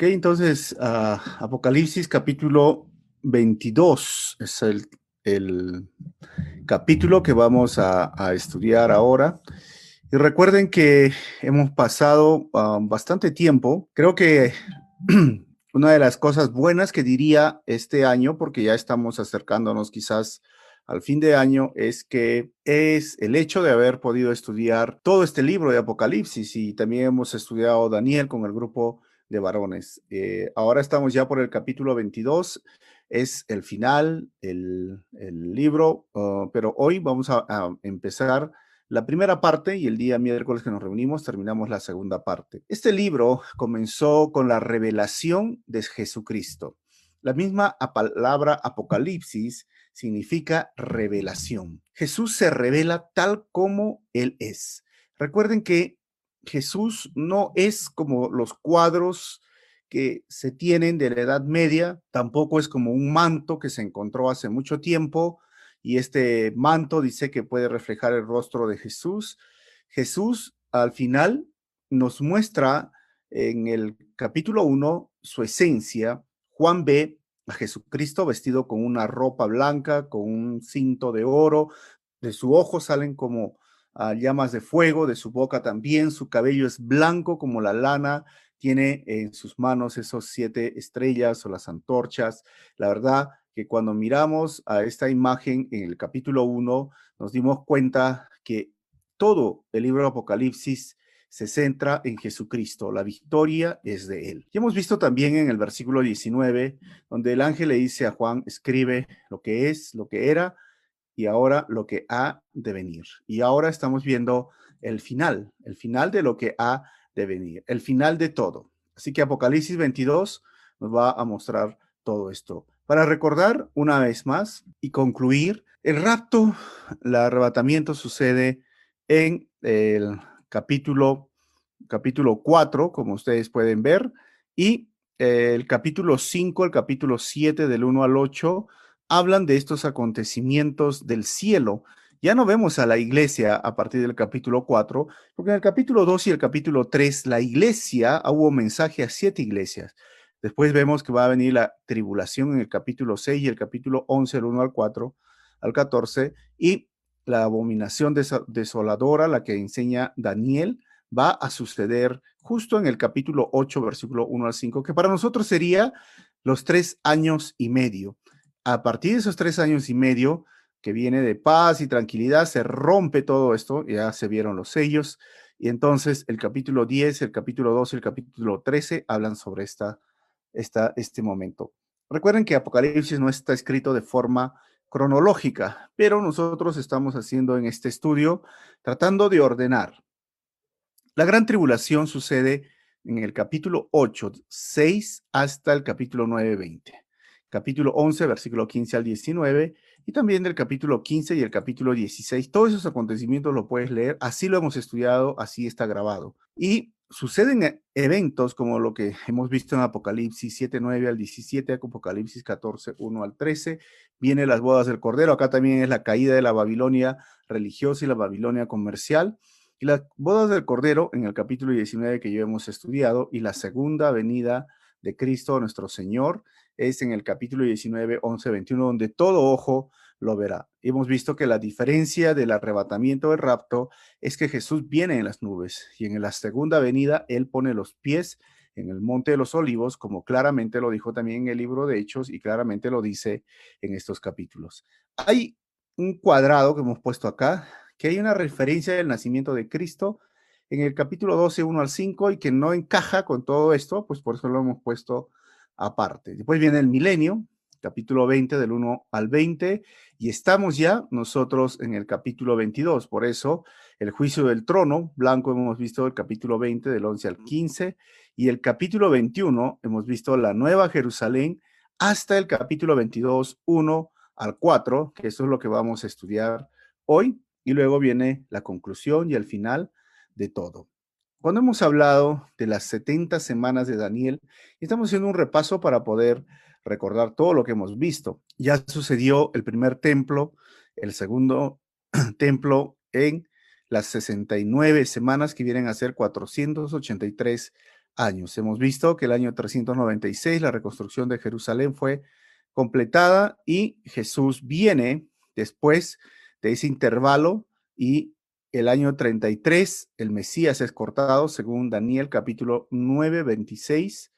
Ok, entonces, ah, Apocalipsis capítulo 22 es el, capítulo que vamos a, estudiar ahora. Y recuerden que hemos pasado ah, bastante tiempo. Creo que una de las cosas buenas que diría este año, porque ya estamos acercándonos quizás al fin de año, es que es el hecho de haber podido estudiar todo este libro de Apocalipsis y también hemos estudiado Daniel con el grupo de varones. Eh, ahora estamos ya por el capítulo 22, es el final, el, libro, ah, pero hoy vamos a, a, empezar la primera parte y el día miércoles que nos reunimos terminamos la segunda parte. Este libro comenzó con la revelación de Jesucristo. La misma palabra Apocalipsis significa revelación. Jesús se revela tal como Él es. Recuerden que Jesús no es como los cuadros que se tienen de la Edad Media, tampoco es como un manto que se encontró hace mucho tiempo y este manto dice que puede reflejar el rostro de Jesús. Jesús al final nos muestra en el capítulo 1 su esencia. Juan ve a Jesucristo vestido con una ropa blanca, con un cinto de oro, de su ojo salen como llamas de fuego, de su boca también, su cabello es blanco como la lana, tiene en sus manos esos siete estrellas o las antorchas. La verdad que cuando miramos a esta imagen en el capítulo 1, nos dimos cuenta que todo el libro de Apocalipsis se centra en Jesucristo, la victoria es de Él. Y hemos visto también en el versículo 19, donde el ángel le dice a Juan, escribe lo que es, lo que era, y ahora lo que ha de venir. Y ahora estamos viendo el final, el final de lo que ha de venir, el final de todo. Así que Apocalipsis 22 nos va a mostrar todo esto. Para recordar una vez más y concluir, el rapto, el arrebatamiento sucede en el capítulo, capítulo 4, como ustedes pueden ver, y el capítulo 5, el capítulo 7 del 1 al 8 hablan de estos acontecimientos del cielo. Ya no vemos a la iglesia a partir del capítulo 4, porque en el capítulo 2 y el capítulo 3 la iglesia, hubo mensaje a siete iglesias. Después vemos que va a venir la tribulación en el capítulo 6 y el capítulo 11, el 1 al 4, al 14, y la abominación desoladora, la que enseña Daniel, va a suceder justo en el capítulo 8, versículo 1 al 5, que para nosotros sería los tres años y medio a partir de esos tres años y medio que viene de paz y tranquilidad, se rompe todo esto, ya se vieron los sellos, y entonces el capítulo 10, el capítulo 12, el capítulo 13 hablan sobre esta, este momento. Recuerden que Apocalipsis no está escrito de forma cronológica, pero nosotros estamos haciendo en este estudio tratando de ordenar. La gran tribulación sucede en el capítulo 8, 6 hasta el capítulo 9, 20 capítulo 11, versículo 15 al 19, y también del capítulo 15 y el capítulo 16. Todos esos acontecimientos lo puedes leer, así lo hemos estudiado, así está grabado. Y suceden e, eventos como lo que hemos visto en Apocalipsis 7, 9 al 17, Apocalipsis 14, 1 al 13, viene las bodas del Cordero, acá también es la caída de la Babilonia religiosa y la Babilonia comercial. Y las bodas del Cordero en el capítulo 19 que yo hemos estudiado y la segunda venida de Cristo nuestro Señor es en el capítulo 19, 11, 21, donde todo ojo lo verá. Hemos visto que la diferencia del arrebatamiento del rapto es que Jesús viene en las nubes y en la segunda venida Él pone los pies en el monte de los olivos, como claramente lo dijo también en el libro de Hechos y claramente lo dice en estos capítulos. Hay un cuadrado que hemos puesto acá, que hay una referencia del nacimiento de Cristo en el capítulo 12, 1 al 5, y que no encaja con todo esto, pues por eso lo hemos puesto aparte. Después viene el milenio, capítulo 20 del 1 al 20, y estamos ya nosotros en el capítulo 22. Por eso, el juicio del trono, blanco hemos visto el capítulo 20 del 11 al 15, y el capítulo 21 hemos visto la nueva Jerusalén hasta el capítulo 22, 1 al 4, que eso es lo que vamos a estudiar hoy, y luego viene la conclusión y el final de todo. Cuando hemos hablado de las 70 semanas de Daniel, estamos haciendo un repaso para poder recordar todo lo que hemos visto. Ya sucedió el primer templo, el segundo templo en las 69 semanas que vienen a ser 483 años. Hemos visto que el año 396 la reconstrucción de Jerusalén fue completada y Jesús viene después de ese intervalo y el año 33 el Mesías es cortado según Daniel capítulo 9, 26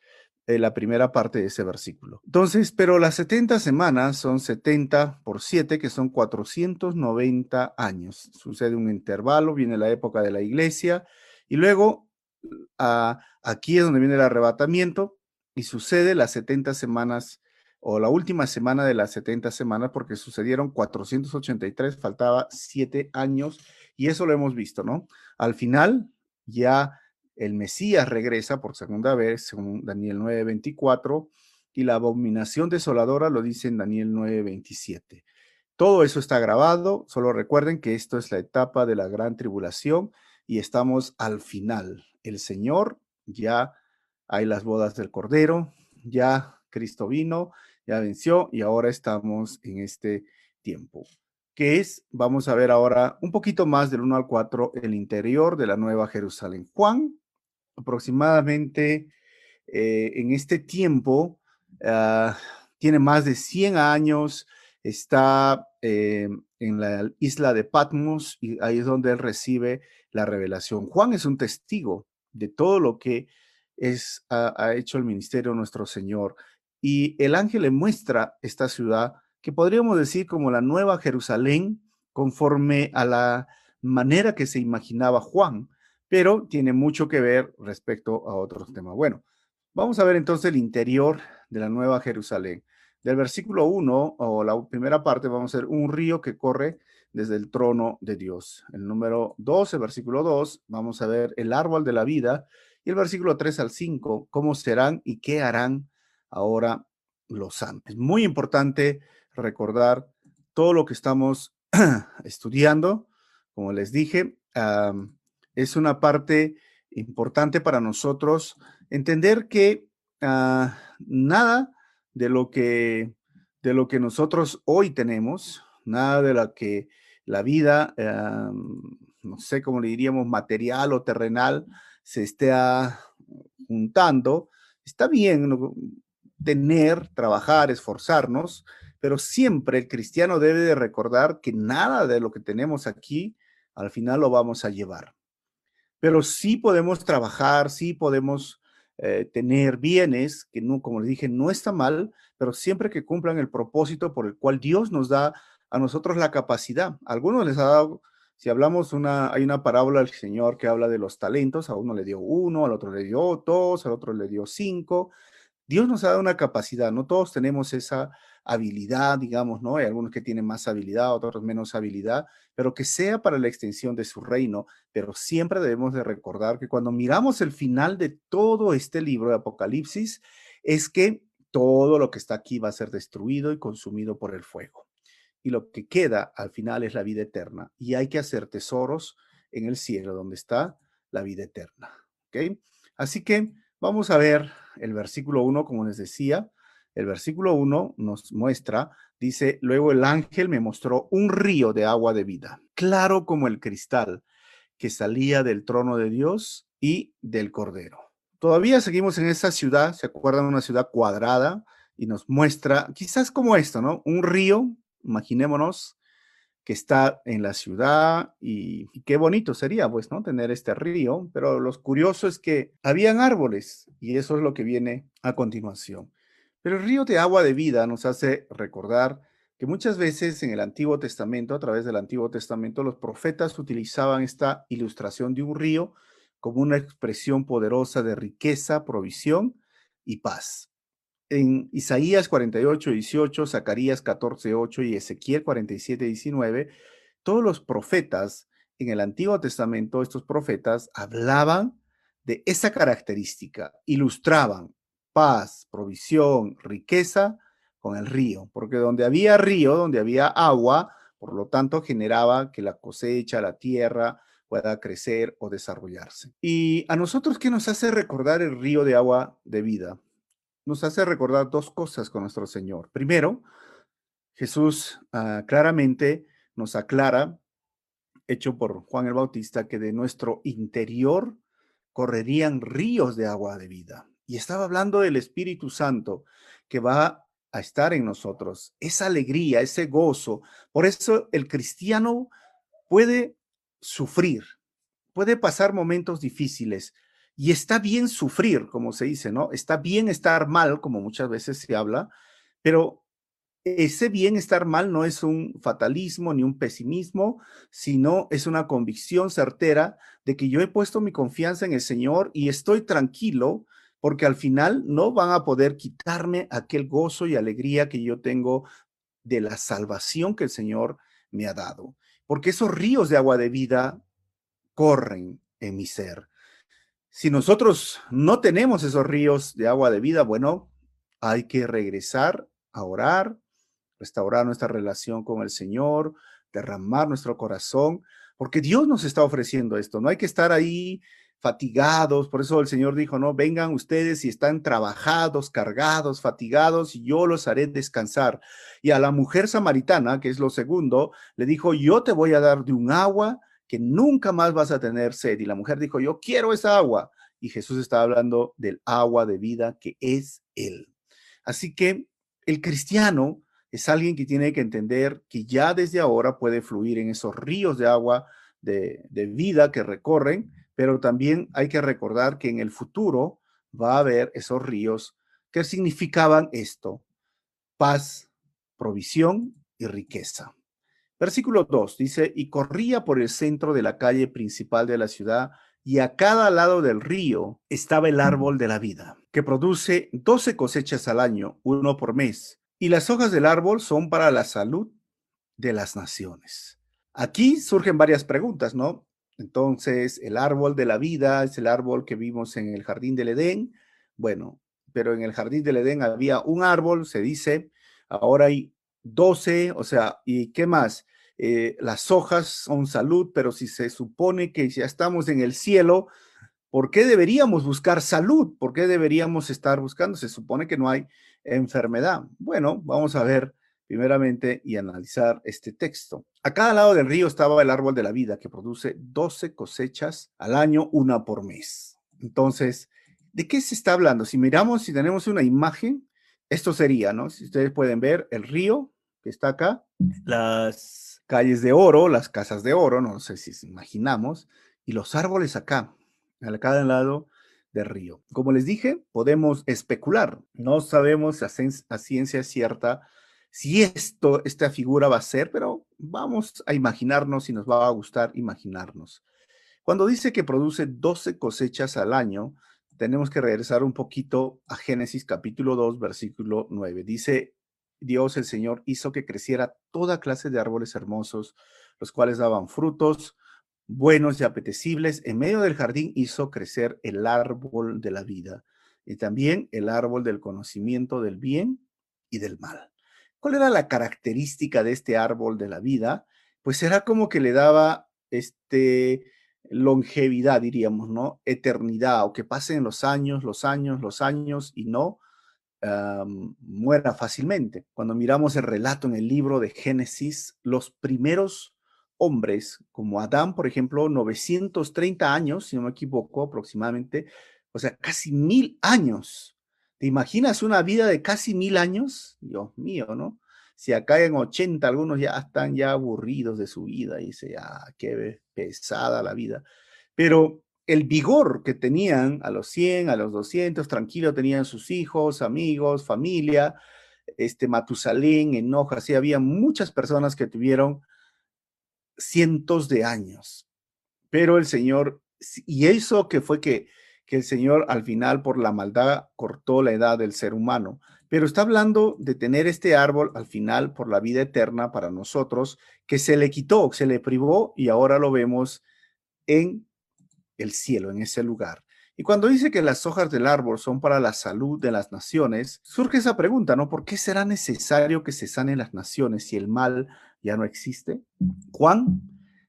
la primera parte de ese versículo. Entonces, pero las 70 semanas son 70 por 7, que son 490 años. Sucede un intervalo, viene la época de la iglesia, y luego ah, aquí es donde viene el arrebatamiento, y sucede las 70 semanas o la última semana de las 70 semanas, porque sucedieron 483, faltaba 7 años, y eso lo hemos visto, ¿no? Al final, ya el Mesías regresa por segunda vez, según Daniel 9:24, y la abominación desoladora lo dice en Daniel 9:27. Todo eso está grabado, solo recuerden que esto es la etapa de la gran tribulación y estamos al final. El Señor ya hay las bodas del Cordero, ya Cristo vino, ya venció y ahora estamos en este tiempo. que es? Vamos a ver ahora un poquito más del 1 al 4, el interior de la Nueva Jerusalén. Juan aproximadamente eh, en este tiempo, ah, tiene más de 100 años, está eh, en la isla de Patmos y ahí es donde él recibe la revelación. Juan es un testigo de todo lo que es, ha, hecho el ministerio nuestro Señor. Y el ángel le muestra esta ciudad que podríamos decir como la nueva Jerusalén, conforme a la manera que se imaginaba Juan pero tiene mucho que ver respecto a otros temas. Bueno, vamos a ver entonces el interior de la Nueva Jerusalén. Del versículo 1 o la primera parte vamos a ver un río que corre desde el trono de Dios. El número 2, el versículo 2, vamos a ver el árbol de la vida. Y el versículo 3 al 5, cómo serán y qué harán ahora los santos. Es muy importante recordar todo lo que estamos estudiando. Como les dije, es una parte importante para nosotros entender que ah, nada de lo que de lo que nosotros hoy tenemos, nada de lo que la vida, no sé cómo le diríamos, material o terrenal, se esté juntando. Está bien tener, trabajar, esforzarnos, pero siempre el cristiano debe de recordar que nada de lo que tenemos aquí al final lo vamos a llevar pero sí podemos trabajar, sí podemos eh, tener bienes, que no, como les dije, no está mal, pero siempre que cumplan el propósito por el cual Dios nos da a nosotros la capacidad. A algunos les ha dado, si hablamos una, hay una parábola del Señor que habla de los talentos, a uno le dio uno, al otro le dio dos, al otro le dio cinco. Dios nos ha dado una capacidad, no todos tenemos esa habilidad, digamos, ¿no? Hay algunos que tienen más habilidad, otros menos habilidad, pero que sea para la extensión de su reino. Pero siempre debemos de recordar que cuando miramos el final de todo este libro de Apocalipsis, es que todo lo que está aquí va a ser destruido y consumido por el fuego. Y lo que queda al final es la vida eterna. Y hay que hacer tesoros en el cielo, donde está la vida eterna. ¿Ok? Así que vamos a ver el versículo 1, como les decía. El versículo 1 nos muestra, dice, luego el ángel me mostró un río de agua de vida, claro como el cristal, que salía del trono de Dios y del Cordero. Todavía seguimos en esa ciudad, ¿se acuerdan? Una ciudad cuadrada y nos muestra, quizás como esto, ¿no? Un río, imaginémonos, que está en la ciudad y, qué bonito sería, pues, ¿no? Tener este río, pero lo curioso es que habían árboles y eso es lo que viene a continuación. Pero el río de agua de vida nos hace recordar que muchas veces en el Antiguo Testamento, a través del Antiguo Testamento, los profetas utilizaban esta ilustración de un río como una expresión poderosa de riqueza, provisión y paz. En Isaías 48, 18, Zacarías 14, 8 y Ezequiel 47, 19, todos los profetas en el Antiguo Testamento, estos profetas hablaban de esa característica, ilustraban paz, provisión, riqueza con el río, porque donde había río, donde había agua, por lo tanto generaba que la cosecha, la tierra pueda crecer o desarrollarse. Y a nosotros, ¿qué nos hace recordar el río de agua de vida? Nos hace recordar dos cosas con nuestro Señor. Primero, Jesús ah, claramente nos aclara, hecho por Juan el Bautista, que de nuestro interior correrían ríos de agua de vida. Y estaba hablando del Espíritu Santo que va a estar en nosotros, esa alegría, ese gozo. Por eso el cristiano puede sufrir, puede pasar momentos difíciles y está bien sufrir, como se dice, ¿no? Está bien estar mal, como muchas veces se habla, pero ese bien estar mal no es un fatalismo ni un pesimismo, sino es una convicción certera de que yo he puesto mi confianza en el Señor y estoy tranquilo porque al final no van a poder quitarme aquel gozo y alegría que yo tengo de la salvación que el Señor me ha dado. Porque esos ríos de agua de vida corren en mi ser. Si nosotros no tenemos esos ríos de agua de vida, bueno, hay que regresar a orar, restaurar nuestra relación con el Señor, derramar nuestro corazón, porque Dios nos está ofreciendo esto. No hay que estar ahí fatigados. Por eso el Señor dijo, no, vengan ustedes y están trabajados, cargados, fatigados, y yo los haré descansar. Y a la mujer samaritana, que es lo segundo, le dijo, yo te voy a dar de un agua que nunca más vas a tener sed. Y la mujer dijo, yo quiero esa agua. Y Jesús estaba hablando del agua de vida que es Él. Así que el cristiano es alguien que tiene que entender que ya desde ahora puede fluir en esos ríos de agua de, vida que recorren, pero también hay que recordar que en el futuro va a haber esos ríos que significaban esto, paz, provisión y riqueza. Versículo 2 dice, y corría por el centro de la calle principal de la ciudad, y a cada lado del río estaba el árbol de la vida, que produce doce cosechas al año, uno por mes y las hojas del árbol son para la salud de las naciones. Aquí surgen varias preguntas, ¿no? Entonces, el árbol de la vida es el árbol que vimos en el jardín del Edén. Bueno, pero en el jardín del Edén había un árbol, se dice, ahora hay 12, o sea, ¿y qué más? Eh, las hojas son salud, pero si se supone que ya estamos en el cielo, ¿por qué deberíamos buscar salud? ¿Por qué deberíamos estar buscando? Se supone que no hay enfermedad. Bueno, vamos a ver primeramente y analizar este texto. A cada lado del río estaba el árbol de la vida que produce 12 cosechas al año, una por mes. Entonces, ¿de qué se está hablando? Si miramos, si tenemos una imagen, esto sería, ¿no? Si ustedes pueden ver el río que está acá, las calles de oro, las casas de oro, no sé si imaginamos, y los árboles acá, a cada lado de río. Como les dije, podemos especular. No sabemos a, a ciencia cierta si esto, esta figura va a ser, pero vamos a imaginarnos y nos va a gustar imaginarnos. Cuando dice que produce 12 cosechas al año, tenemos que regresar un poquito a Génesis capítulo 2, versículo 9. Dice, Dios el Señor hizo que creciera toda clase de árboles hermosos, los cuales daban frutos buenos y apetecibles, en medio del jardín hizo crecer el árbol de la vida y también el árbol del conocimiento del bien y del mal. ¿Cuál era la característica de este árbol de la vida? Pues era como que le daba este longevidad, diríamos, ¿no? Eternidad, o que pasen los años, los años, los años y no muera fácilmente. Cuando miramos el relato en el libro de Génesis, los primeros hombres como Adán, por ejemplo, 930 años, si no me equivoco, aproximadamente, o sea, casi mil años. ¿Te imaginas una vida de casi mil años? Dios mío, ¿no? Si acá en 80 algunos ya están ya aburridos de su vida y dice, ah, qué pesada la vida. Pero el vigor que tenían a los 100, a los 200, tranquilo, tenían sus hijos, amigos, familia, este Matusalén, Enoja, así había muchas personas que tuvieron cientos de años. Pero el Señor, y eso que fue que, que el Señor al final por la maldad cortó la edad del ser humano, pero está hablando de tener este árbol al final por la vida eterna para nosotros, que se le quitó, se le privó y ahora lo vemos en el cielo, en ese lugar. Y cuando dice que las hojas del árbol son para la salud de las naciones, surge esa pregunta, ¿no? ¿Por qué será necesario que se sanen las naciones si el mal ya no existe? Juan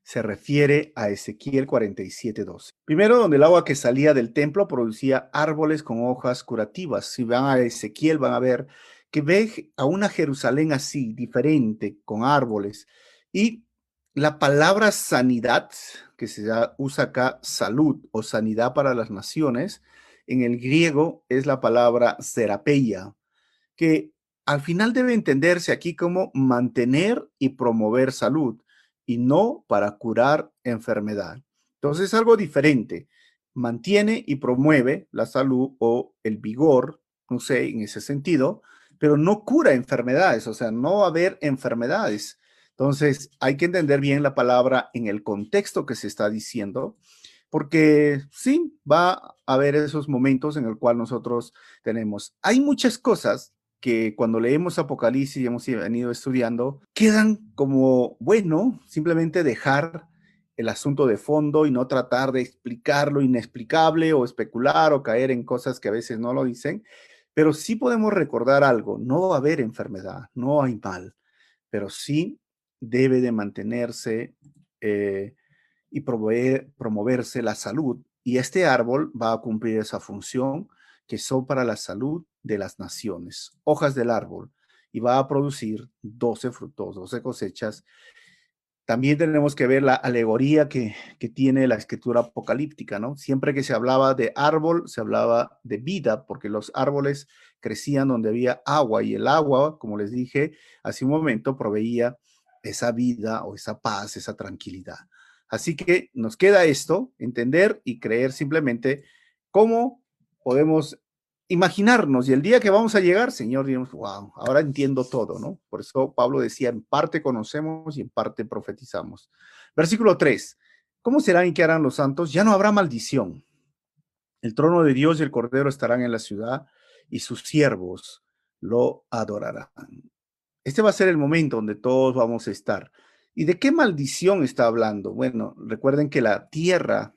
se refiere a Ezequiel 47:12. Primero, donde el agua que salía del templo producía árboles con hojas curativas. Si van a Ezequiel, van a ver que ve a una Jerusalén así, diferente, con árboles. Y la palabra sanidad, que se usa acá salud o sanidad para las naciones, en el griego es la palabra serapeia, que al final debe entenderse aquí como mantener y promover salud y no para curar enfermedad. Entonces es algo diferente. Mantiene y promueve la salud o el vigor, no sé, en ese sentido, pero no cura enfermedades, o sea, no va a haber enfermedades. Entonces hay que entender bien la palabra en el contexto que se está diciendo porque sí, va a haber esos momentos en el cual nosotros tenemos. Hay muchas cosas que cuando leemos Apocalipsis y hemos venido estudiando, quedan como, bueno, simplemente dejar el asunto de fondo y no tratar de explicar lo inexplicable o especular o caer en cosas que a veces no lo dicen, pero sí podemos recordar algo, no va a haber enfermedad, no hay mal, pero sí debe de mantenerse eh, y promoverse la salud. Y este árbol va a cumplir esa función que son para la salud de las naciones, hojas del árbol, y va a producir 12 frutos, 12 cosechas. También tenemos que ver la alegoría que, que tiene la escritura apocalíptica, ¿no? Siempre que se hablaba de árbol, se hablaba de vida, porque los árboles crecían donde había agua y el agua, como les dije hace un momento, proveía esa vida o esa paz, esa tranquilidad. Así que nos queda esto, entender y creer simplemente cómo podemos imaginarnos. Y el día que vamos a llegar, Señor, diremos, wow, ahora entiendo todo, ¿no? Por eso Pablo decía, en parte conocemos y en parte profetizamos. Versículo 3. ¿Cómo serán y qué harán los santos? Ya no habrá maldición. El trono de Dios y el Cordero estarán en la ciudad y sus siervos lo adorarán. Este va a ser el momento donde todos vamos a estar. ¿Y de qué maldición está hablando? Bueno, recuerden que la tierra,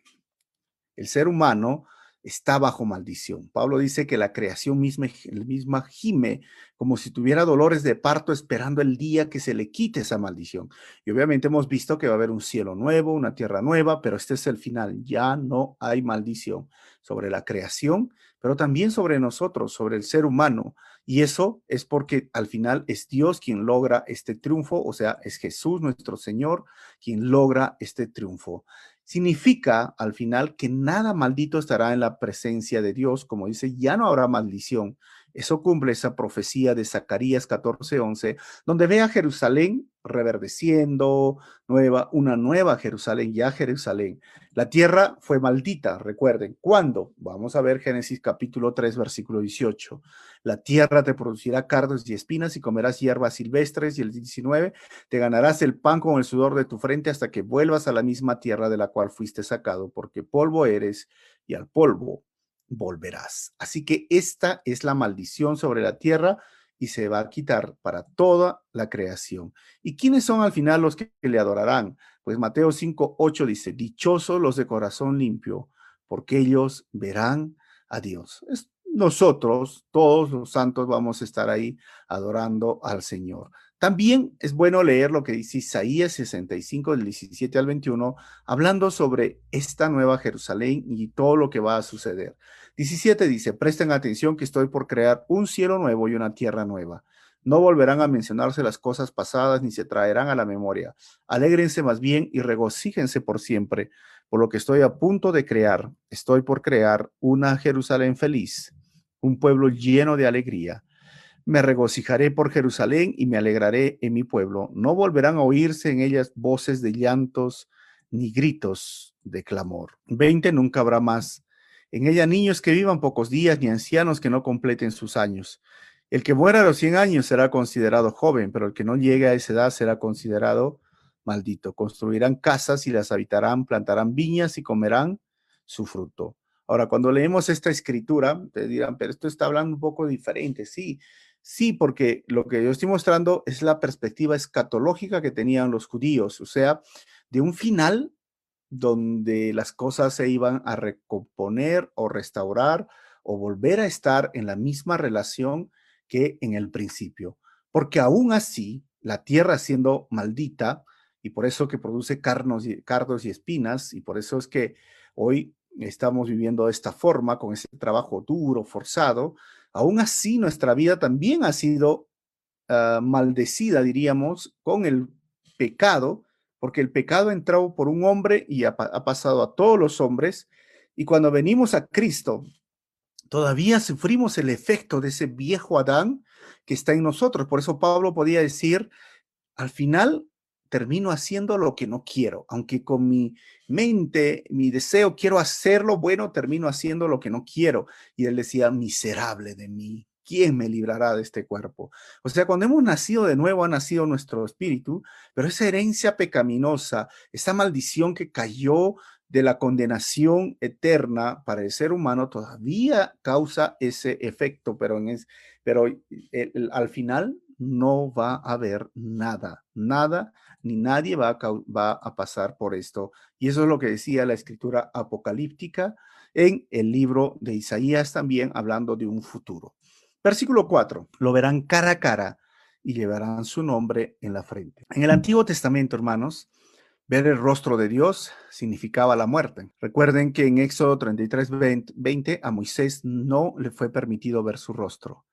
el ser humano, está bajo maldición. Pablo dice que la creación misma, misma gime como si tuviera dolores de parto esperando el día que se le quite esa maldición. Y obviamente hemos visto que va a haber un cielo nuevo, una tierra nueva, pero este es el final. Ya no hay maldición sobre la creación, pero también sobre nosotros, sobre el ser humano. Y eso es porque al final es Dios quien logra este triunfo, o sea, es Jesús nuestro Señor quien logra este triunfo. Significa al final que nada maldito estará en la presencia de Dios, como dice, ya no habrá maldición, eso cumple esa profecía de Zacarías 14:11, donde ve a Jerusalén reverdeciendo, nueva, una nueva Jerusalén, ya Jerusalén. La tierra fue maldita, recuerden. ¿Cuándo? Vamos a ver Génesis capítulo 3, versículo 18. La tierra te producirá cardos y espinas y comerás hierbas silvestres. Y el 19, te ganarás el pan con el sudor de tu frente hasta que vuelvas a la misma tierra de la cual fuiste sacado, porque polvo eres y al polvo volverás. Así que esta es la maldición sobre la tierra y se va a quitar para toda la creación. ¿Y quiénes son al final los que le adorarán? Pues Mateo 5, 8 dice, dichosos los de corazón limpio, porque ellos verán a Dios. nosotros, todos los santos, vamos a estar ahí adorando al Señor. También es bueno leer lo que dice Isaías 65, del 17 al 21, hablando sobre esta nueva Jerusalén y todo lo que va a suceder. 17 dice, presten atención que estoy por crear un cielo nuevo y una tierra nueva. No volverán a mencionarse las cosas pasadas ni se traerán a la memoria. Alégrense más bien y regocíjense por siempre, por lo que estoy a punto de crear. Estoy por crear una Jerusalén feliz, un pueblo lleno de alegría me regocijaré por Jerusalén y me alegraré en mi pueblo. No volverán a oírse en ellas voces de llantos ni gritos de clamor. Veinte nunca habrá más. En ella niños que vivan pocos días ni ancianos que no completen sus años. El que muera a los cien años será considerado joven, pero el que no llegue a esa edad será considerado maldito. Construirán casas y las habitarán, plantarán viñas y comerán su fruto. Ahora, cuando leemos esta escritura, te dirán, pero esto está hablando un poco diferente. Sí, Sí, porque lo que yo estoy mostrando es la perspectiva escatológica que tenían los judíos, o sea, de un final donde las cosas se iban a recomponer o restaurar o volver a estar en la misma relación que en el principio. Porque aún así, la tierra siendo maldita, y por eso que produce carnos y, cardos y espinas, y por eso es que hoy estamos viviendo de esta forma, con ese trabajo duro, forzado, Aún así, nuestra vida también ha sido ah, maldecida, diríamos, con el pecado porque el pecado entró por un hombre y ha, pasado a todos los hombres, y cuando venimos a Cristo, todavía sufrimos el efecto de ese viejo Adán que está en nosotros. Por eso Pablo podía decir, al final termino haciendo lo que no quiero, aunque con mi mente, mi deseo quiero hacerlo bueno, termino haciendo lo que no quiero. Y él decía, miserable de mí, ¿quién me librará de este cuerpo? O sea, cuando hemos nacido de nuevo, ha nacido nuestro espíritu, pero esa herencia pecaminosa, esa maldición que cayó de la condenación eterna para el ser humano todavía causa ese efecto, pero, en es, pero al final no va a haber nada, nada, ni nadie va a, a pasar por esto. Y eso es lo que decía la escritura apocalíptica en el libro de Isaías también, hablando de un futuro. Versículo 4, lo verán cara a cara y llevarán su nombre en la frente. En el Antiguo Testamento, hermanos, Ver el rostro de Dios significaba la muerte. Recuerden que en Éxodo 33, 20, a Moisés no le fue permitido ver su rostro.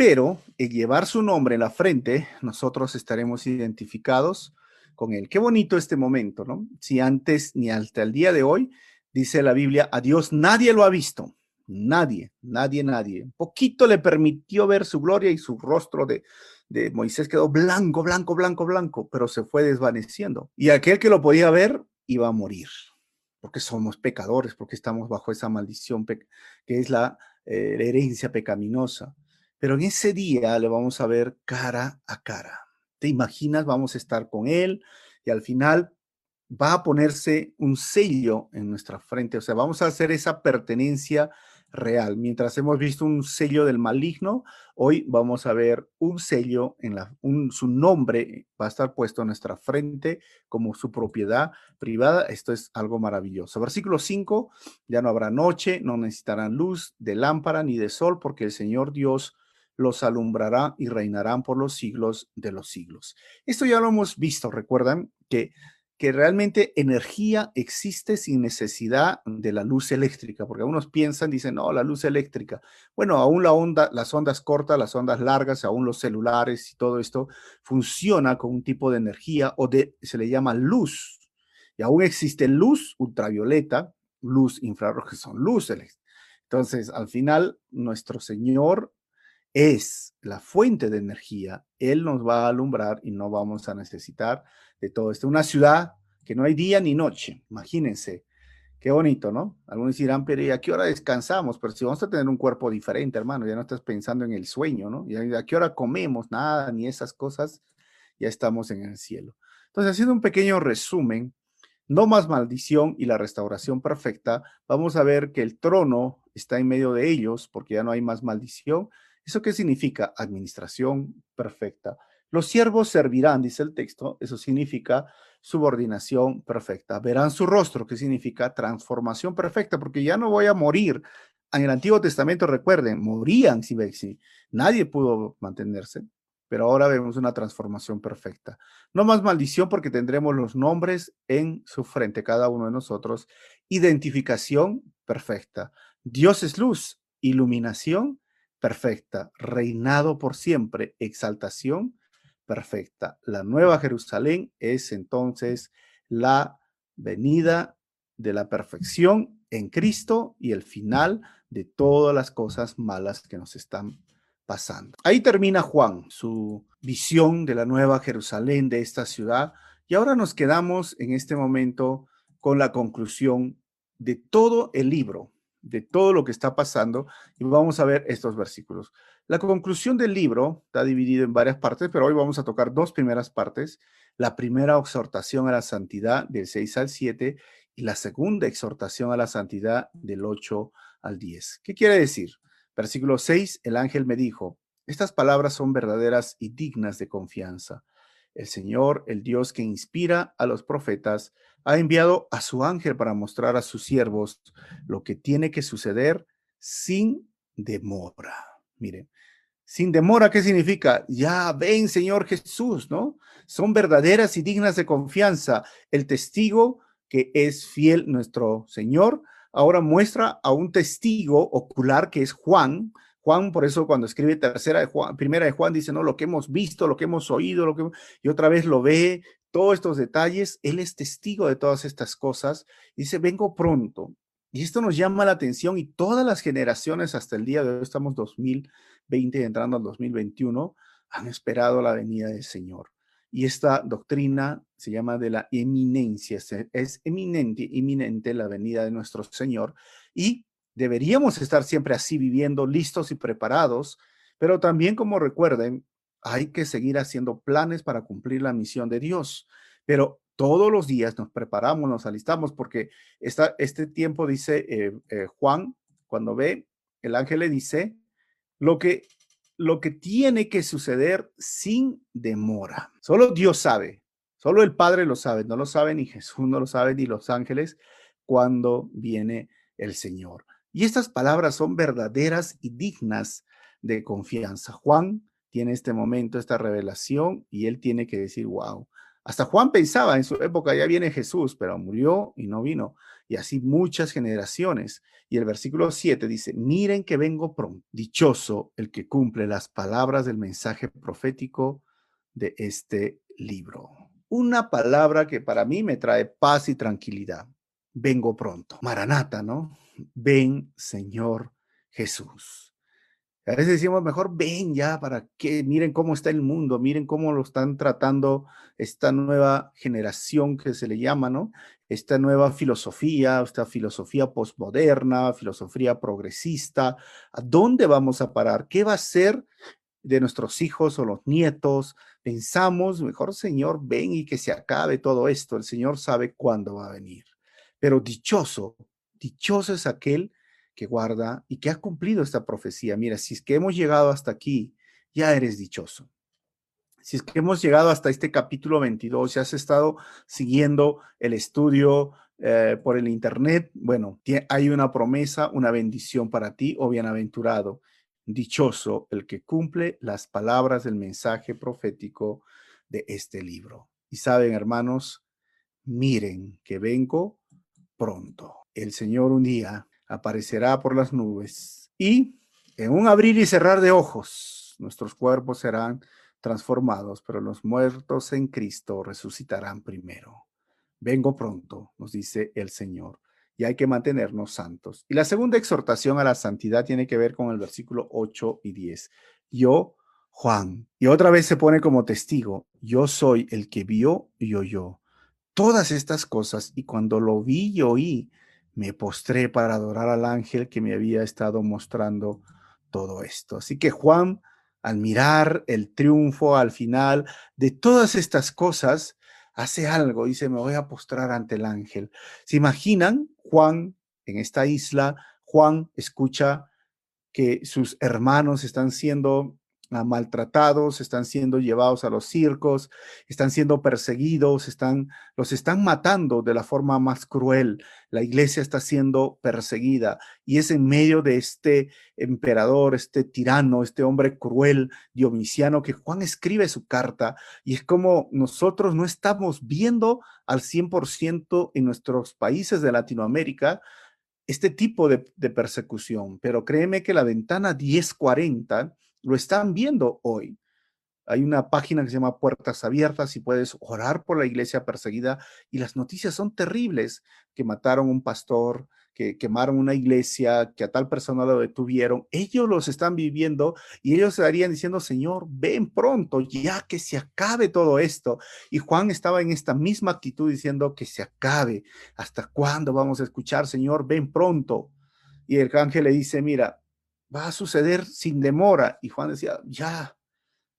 Pero el llevar su nombre en la frente, nosotros estaremos identificados con él. Qué bonito este momento, ¿no? Si antes ni hasta el día de hoy, dice la Biblia, a Dios nadie lo ha visto. Nadie, nadie, nadie. Un poquito le permitió ver su gloria y su rostro de, de Moisés quedó blanco, blanco, blanco, blanco, pero se fue desvaneciendo. Y aquel que lo podía ver iba a morir, porque somos pecadores, porque estamos bajo esa maldición que es la, eh, la herencia pecaminosa. Pero en ese día le vamos a ver cara a cara. ¿Te imaginas? Vamos a estar con él y al final va a ponerse un sello en nuestra frente. O sea, vamos a hacer esa pertenencia real. Mientras hemos visto un sello del maligno, hoy vamos a ver un sello en la, su nombre va a estar puesto en nuestra frente como su propiedad privada. Esto es algo maravilloso. Versículo 5, ya no habrá noche, no necesitarán luz de lámpara ni de sol, porque el Señor Dios los alumbrará y reinarán por los siglos de los siglos. Esto ya lo hemos visto, recuerdan que que realmente energía existe sin necesidad de la luz eléctrica, porque algunos piensan, dicen, no, la luz eléctrica. Bueno, aún la onda, las ondas cortas, las ondas largas, aún los celulares y todo esto funciona con un tipo de energía o de, se le llama luz. Y aún existe luz ultravioleta, luz infrarroja, son luz Entonces, al final, nuestro Señor es la fuente de energía. Él nos va a alumbrar y no vamos a necesitar de todo esto. Una ciudad que no hay día ni noche, imagínense. Qué bonito, ¿no? Algunos dirán, pero ¿y a qué hora descansamos? Pero si vamos a tener un cuerpo diferente, hermano, ya no estás pensando en el sueño, ¿no? ¿Y a qué hora comemos? Nada, ni esas cosas, ya estamos en el cielo. Entonces, haciendo un pequeño resumen, no más maldición y la restauración perfecta, vamos a ver que el trono está en medio de ellos, porque ya no hay más maldición. ¿Eso qué significa? Administración perfecta. Los siervos servirán, dice el texto, eso significa subordinación perfecta. Verán su rostro, que significa transformación perfecta, porque ya no voy a morir. En el Antiguo Testamento, recuerden, morían si nadie pudo mantenerse, pero ahora vemos una transformación perfecta. No más maldición porque tendremos los nombres en su frente, cada uno de nosotros. Identificación perfecta. Dios es luz, iluminación perfecta, reinado por siempre, exaltación perfecta. La nueva Jerusalén es entonces la venida de la perfección en Cristo y el final de todas las cosas malas que nos están pasando. Ahí termina Juan, su visión de la nueva Jerusalén, de esta ciudad, y ahora nos quedamos en este momento con la conclusión de todo el libro, de todo lo que está pasando, y vamos a ver estos versículos. La conclusión del libro está dividido en varias partes, pero hoy vamos a tocar dos primeras partes. La primera exhortación a la santidad del 6 al 7 y la segunda exhortación a la santidad del 8 al 10. ¿Qué quiere decir? Versículo 6, el ángel me dijo, estas palabras son verdaderas y dignas de confianza. El Señor, el Dios que inspira a los profetas, ha enviado a su ángel para mostrar a sus siervos lo que tiene que suceder sin demora. Miren, sin demora, ¿qué significa? Ya ven, Señor Jesús, ¿no? Son verdaderas y dignas de confianza. El testigo que es fiel nuestro Señor, ahora muestra a un testigo ocular que es Juan. Juan, por eso cuando escribe tercera de Juan, primera de Juan dice, no, lo que hemos visto, lo que hemos oído, lo que y otra vez lo ve todos estos detalles, Él es testigo de todas estas cosas. Dice, vengo pronto. Y esto nos llama la atención y todas las generaciones hasta el día de hoy, estamos 2020 entrando al 2021, han esperado la venida del Señor. Y esta doctrina se llama de la eminencia, es eminente, inminente la venida de nuestro Señor. Y deberíamos estar siempre así viviendo, listos y preparados, pero también como recuerden, hay que seguir haciendo planes para cumplir la misión de Dios. Pero todos los días nos preparamos, nos alistamos, porque esta, este tiempo dice eh, eh, Juan, cuando ve, el ángel le dice, lo que, lo que tiene que suceder sin demora. Solo Dios sabe, solo el Padre lo sabe, no lo sabe ni Jesús, no lo sabe ni los ángeles, cuando viene el Señor. Y estas palabras son verdaderas y dignas de confianza. Juan tiene este momento, esta revelación, y él tiene que decir, wow. Hasta Juan pensaba en su época, ya viene Jesús, pero murió y no vino. Y así muchas generaciones. Y el versículo 7 dice, miren que vengo pronto. Dichoso el que cumple las palabras del mensaje profético de este libro. Una palabra que para mí me trae paz y tranquilidad. Vengo pronto. Maranata, ¿no? Ven, Señor Jesús. A veces decimos, mejor ven ya para que miren cómo está el mundo, miren cómo lo están tratando esta nueva generación que se le llama, ¿no? Esta nueva filosofía, esta filosofía postmoderna, filosofía progresista. ¿A dónde vamos a parar? ¿Qué va a ser de nuestros hijos o los nietos? Pensamos, mejor Señor, ven y que se acabe todo esto. El Señor sabe cuándo va a venir. Pero dichoso, dichoso es aquel que guarda y que ha cumplido esta profecía. Mira, si es que hemos llegado hasta aquí, ya eres dichoso. Si es que hemos llegado hasta este capítulo 22, ya has estado siguiendo el estudio eh, por el internet, bueno, hay una promesa, una bendición para ti, o oh bienaventurado, dichoso el que cumple las palabras del mensaje profético de este libro. Y saben, hermanos, miren que vengo pronto. El Señor un día aparecerá por las nubes y en un abrir y cerrar de ojos nuestros cuerpos serán transformados, pero los muertos en Cristo resucitarán primero. Vengo pronto, nos dice el Señor, y hay que mantenernos santos. Y la segunda exhortación a la santidad tiene que ver con el versículo 8 y 10. Yo, Juan, y otra vez se pone como testigo, yo soy el que vio y oyó todas estas cosas, y cuando lo vi y oí, me postré para adorar al ángel que me había estado mostrando todo esto. Así que Juan, al mirar el triunfo al final de todas estas cosas, hace algo, dice, me voy a postrar ante el ángel. ¿Se imaginan? Juan, en esta isla, Juan escucha que sus hermanos están siendo maltratados, están siendo llevados a los circos, están siendo perseguidos, están, los están matando de la forma más cruel. La iglesia está siendo perseguida y es en medio de este emperador, este tirano, este hombre cruel, Dionisiano, que Juan escribe su carta y es como nosotros no estamos viendo al 100% en nuestros países de Latinoamérica este tipo de, de persecución, pero créeme que la ventana 1040 lo están viendo hoy. Hay una página que se llama Puertas Abiertas y puedes orar por la iglesia perseguida y las noticias son terribles, que mataron un pastor, que quemaron una iglesia, que a tal persona lo detuvieron. Ellos los están viviendo y ellos estarían diciendo, Señor, ven pronto, ya que se acabe todo esto. Y Juan estaba en esta misma actitud diciendo que se acabe. ¿Hasta cuándo vamos a escuchar, Señor, ven pronto? Y el ángel le dice, mira, va a suceder sin demora. Y Juan decía, ya,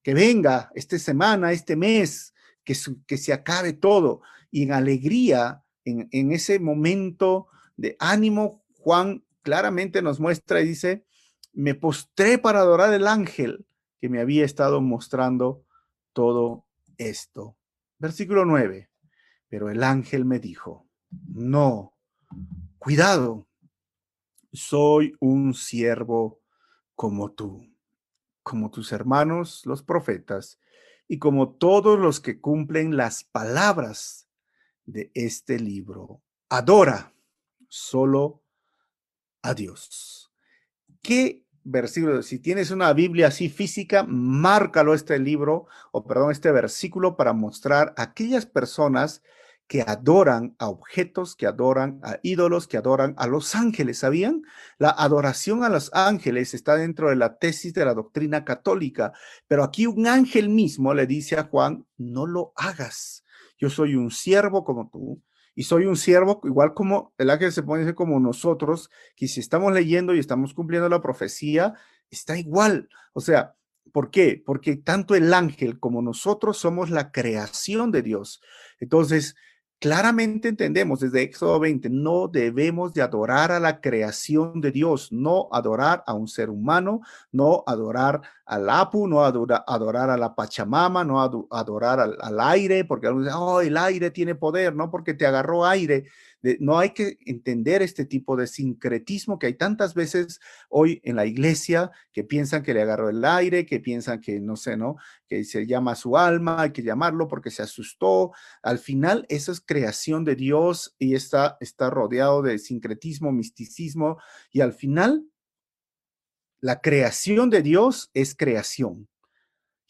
que venga esta semana, este mes, que, que se acabe todo. Y en alegría, en, en ese momento de ánimo, Juan claramente nos muestra y dice, me postré para adorar el ángel que me había estado mostrando todo esto. Versículo 9. Pero el ángel me dijo, no, cuidado, soy un siervo como tú, como tus hermanos los profetas, y como todos los que cumplen las palabras de este libro. Adora solo a Dios. Qué versículo. Si tienes una Biblia así física, márcalo este libro, o perdón, este versículo para mostrar a aquellas personas que adoran a objetos, que adoran a ídolos, que adoran a los ángeles. ¿Sabían? La adoración a los ángeles está dentro de la tesis de la doctrina católica, pero aquí un ángel mismo le dice a Juan, no lo hagas. Yo soy un siervo como tú, y soy un siervo, igual como el ángel se pone como nosotros, que si estamos leyendo y estamos cumpliendo la profecía, está igual. O sea, ¿por qué? Porque tanto el ángel como nosotros somos la creación de Dios. Entonces, claramente entendemos desde Éxodo 20, no debemos de adorar a la creación de Dios, no adorar a un ser humano, no adorar al Apu, no adorar a la Pachamama, no adorar al, aire, porque algunos dicen, oh, el aire tiene poder, no porque te agarró aire, no hay que entender este tipo de sincretismo que hay tantas veces hoy en la iglesia que piensan que le agarró el aire, que piensan que no sé, ¿no? Que se llama su alma, hay que llamarlo porque se asustó. Al final, eso es creación de Dios y está, está rodeado de sincretismo, misticismo y al final, la creación de Dios es creación.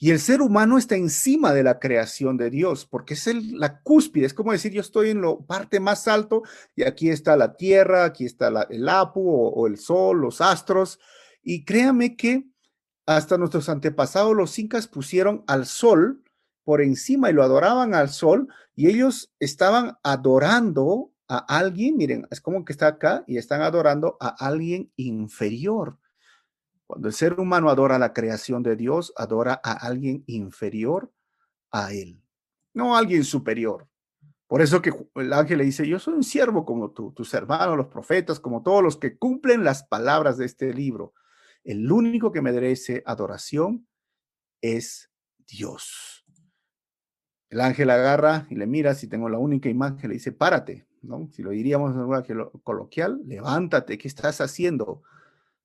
Y el ser humano está encima de la creación de Dios, porque es la cúspide, es como decir, yo estoy en lo parte más alto y aquí está la tierra, aquí está el Apu o, el sol, los astros. Y créame que hasta nuestros antepasados, los incas, pusieron al sol por encima y lo adoraban al sol y ellos estaban adorando a alguien, miren, es como que está acá y están adorando a alguien inferior. Cuando el ser humano adora la creación de Dios, adora a alguien inferior a él, no a alguien superior. Por eso que el ángel le dice, yo soy un siervo como tú, tus hermanos, los profetas, como todos los que cumplen las palabras de este libro. El único que merece adoración es Dios. El ángel agarra y le mira, si tengo la única imagen, le dice, párate, ¿no? Si lo diríamos en un coloquial, levántate, ¿qué estás haciendo?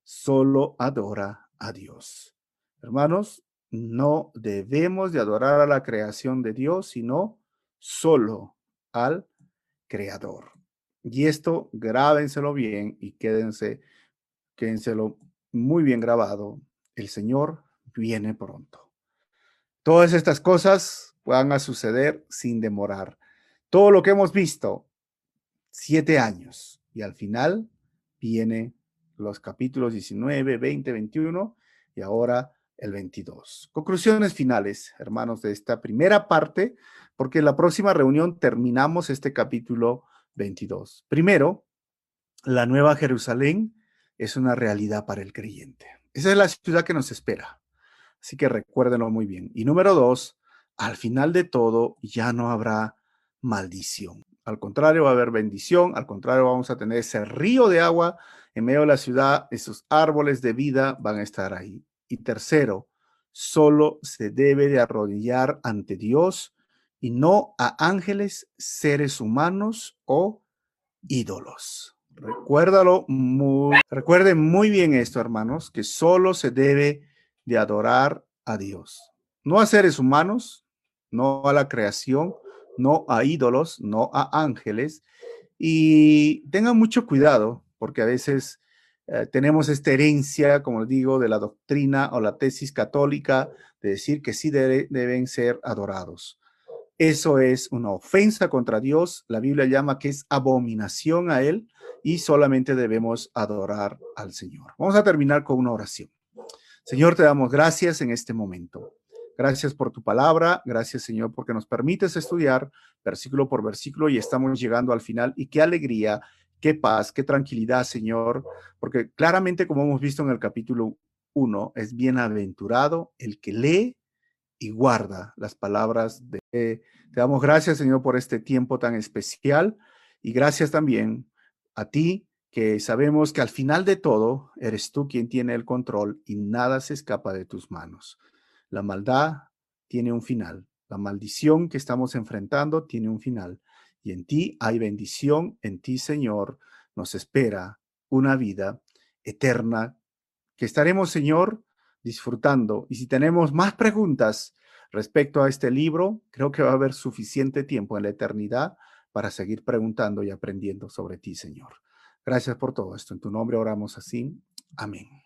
Solo adora a Dios. Hermanos, no debemos de adorar a la creación de Dios, sino solo al Creador. Y esto grábenselo bien y quédense, quédenselo muy bien grabado. El Señor viene pronto. Todas estas cosas van a suceder sin demorar. Todo lo que hemos visto, siete años, y al final viene los capítulos 19, 20, 21 y ahora el 22. Conclusiones finales, hermanos, de esta primera parte, porque en la próxima reunión terminamos este capítulo 22. Primero, la nueva Jerusalén es una realidad para el creyente. Esa es la ciudad que nos espera. Así que recuérdenlo muy bien. Y número dos, al final de todo ya no habrá maldición. Al contrario, va a haber bendición. Al contrario, vamos a tener ese río de agua en medio de la ciudad. Esos árboles de vida van a estar ahí. Y tercero, solo se debe de arrodillar ante Dios y no a ángeles, seres humanos o ídolos. Recuérdalo muy, recuerden muy bien esto, hermanos, que solo se debe de adorar a Dios, no a seres humanos, no a la creación, no a ídolos, no a ángeles. Y tengan mucho cuidado, porque a veces eh, tenemos esta herencia, como digo, de la doctrina o la tesis católica de decir que sí deben ser adorados. Eso es una ofensa contra Dios. La Biblia llama que es abominación a Él y solamente debemos adorar al Señor. Vamos a terminar con una oración. Señor, te damos gracias en este momento. Gracias por tu palabra. Gracias, Señor, porque nos permites estudiar versículo por versículo y estamos llegando al final. Y qué alegría, qué paz, qué tranquilidad, Señor, porque claramente, como hemos visto en el capítulo 1, es bienaventurado el que lee y guarda las palabras de... Te damos gracias, Señor, por este tiempo tan especial y gracias también a ti que sabemos que al final de todo eres tú quien tiene el control y nada se escapa de tus manos. La maldad tiene un final. La maldición que estamos enfrentando tiene un final. Y en ti hay bendición, en ti, Señor, nos espera una vida eterna que estaremos, Señor, disfrutando. Y si tenemos más preguntas respecto a este libro, creo que va a haber suficiente tiempo en la eternidad para seguir preguntando y aprendiendo sobre ti, Señor. Gracias por todo esto. En tu nombre oramos así. Amén.